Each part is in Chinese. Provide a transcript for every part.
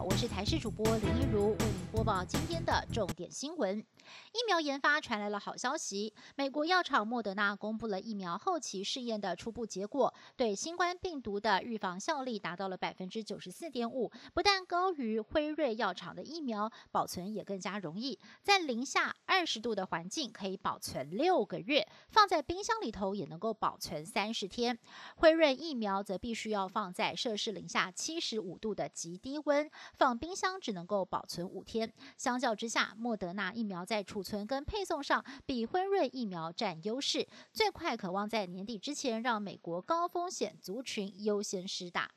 我是台视主播林一如，为您播报今天的重点新闻。疫苗研发传来了好消息，美国药厂莫德纳公布了疫苗后期试验的初步结果，对新冠病毒的预防效力达到了百分之九十四点五，不但高于辉瑞药厂的疫苗，保存也更加容易，在零下二十度的环境可以保存六个月，放在冰箱里头也能够保存三十天。辉瑞疫苗则必须要放在摄氏零下七十五度的极低温。放冰箱只能够保存五天，相较之下，莫德纳疫苗在储存跟配送上比辉瑞疫苗占优势，最快渴望在年底之前让美国高风险族群优先施打。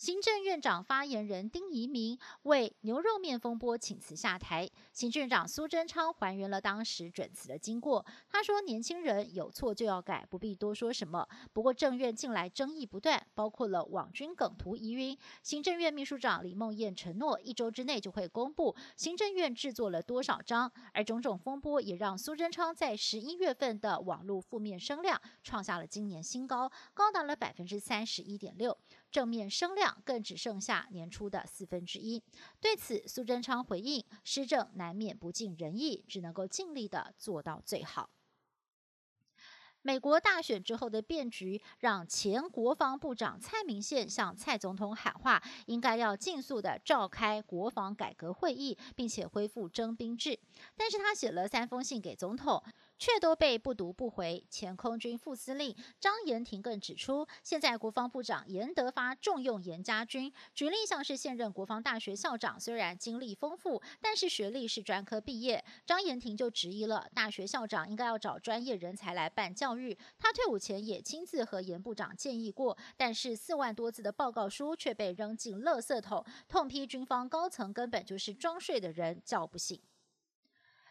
行政院长发言人丁仪明为牛肉面风波请辞下台，行政院长苏贞昌还原了当时准辞的经过。他说：“年轻人有错就要改，不必多说什么。”不过政院近来争议不断，包括了网军梗图疑云。行政院秘书长李梦燕承诺一周之内就会公布行政院制作了多少张，而种种风波也让苏贞昌在十一月份的网络负面声量创下了今年新高，高达了百分之三十一点六。正面声量更只剩下年初的四分之一。对此，苏贞昌回应：施政难免不尽人意，只能够尽力的做到最好。美国大选之后的变局，让前国防部长蔡明宪向蔡总统喊话，应该要尽速的召开国防改革会议，并且恢复征兵制。但是他写了三封信给总统。却都被不读不回。前空军副司令张延廷更指出，现在国防部长严德发重用严家军，举例像是现任国防大学校长，虽然经历丰富，但是学历是专科毕业。张延廷就质疑了，大学校长应该要找专业人才来办教育。他退伍前也亲自和严部长建议过，但是四万多字的报告书却被扔进垃圾桶，痛批军方高层根本就是装睡的人叫不醒。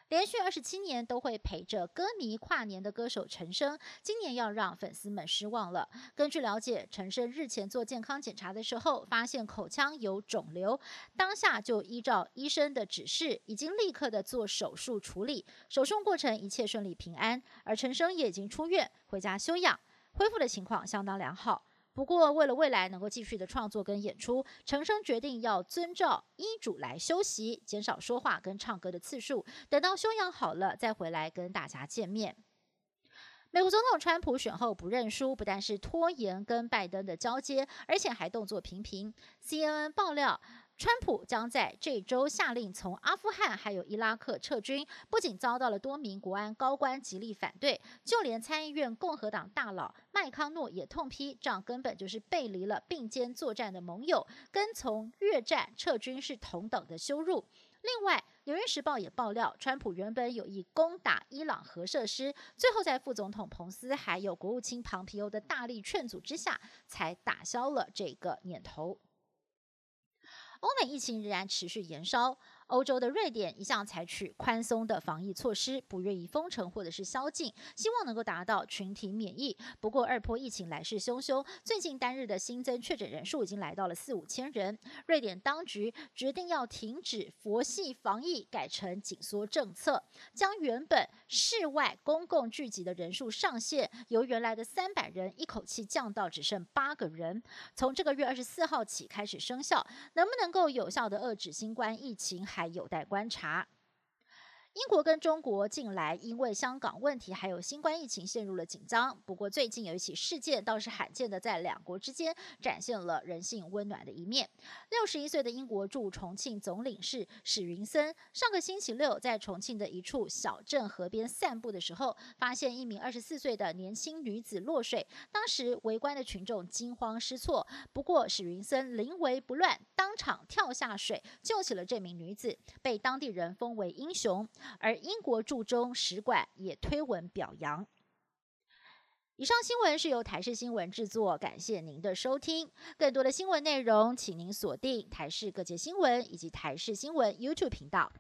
连续二十七年都会陪着歌迷跨年的歌手陈升，今年要让粉丝们失望了。根据了解，陈升日前做健康检查的时候，发现口腔有肿瘤，当下就依照医生的指示，已经立刻的做手术处理。手术过程一切顺利平安，而陈升也已经出院回家休养，恢复的情况相当良好。不过，为了未来能够继续的创作跟演出，陈升决定要遵照医嘱来休息，减少说话跟唱歌的次数，等到休养好了再回来跟大家见面。美国总统川普选后不认输，不但是拖延跟拜登的交接，而且还动作频频。CNN 爆料。川普将在这周下令从阿富汗还有伊拉克撤军，不仅遭到了多名国安高官极力反对，就连参议院共和党大佬麦康诺也痛批，这样根本就是背离了并肩作战的盟友，跟从越战撤军是同等的羞辱。另外，《纽约时报》也爆料，川普原本有意攻打伊朗核设施，最后在副总统彭斯还有国务卿庞皮欧的大力劝阻之下，才打消了这个念头。欧美疫情仍然持续延烧。欧洲的瑞典一向采取宽松的防疫措施，不愿意封城或者是宵禁，希望能够达到群体免疫。不过二波疫情来势汹汹，最近单日的新增确诊人数已经来到了四五千人。瑞典当局决定要停止佛系防疫，改成紧缩政策，将原本室外公共聚集的人数上限由原来的三百人一口气降到只剩八个人。从这个月二十四号起开始生效，能不能够有效的遏制新冠疫情？还有待观察。英国跟中国近来因为香港问题还有新冠疫情陷入了紧张。不过最近有一起事件倒是罕见的在两国之间展现了人性温暖的一面。六十一岁的英国驻重庆总领事史云森上个星期六在重庆的一处小镇河边散步的时候，发现一名二十四岁的年轻女子落水。当时围观的群众惊慌失措，不过史云森临危不乱，当场跳下水救起了这名女子，被当地人封为英雄。而英国驻中使馆也推文表扬。以上新闻是由台视新闻制作，感谢您的收听。更多的新闻内容，请您锁定台视各界新闻以及台视新闻 YouTube 频道。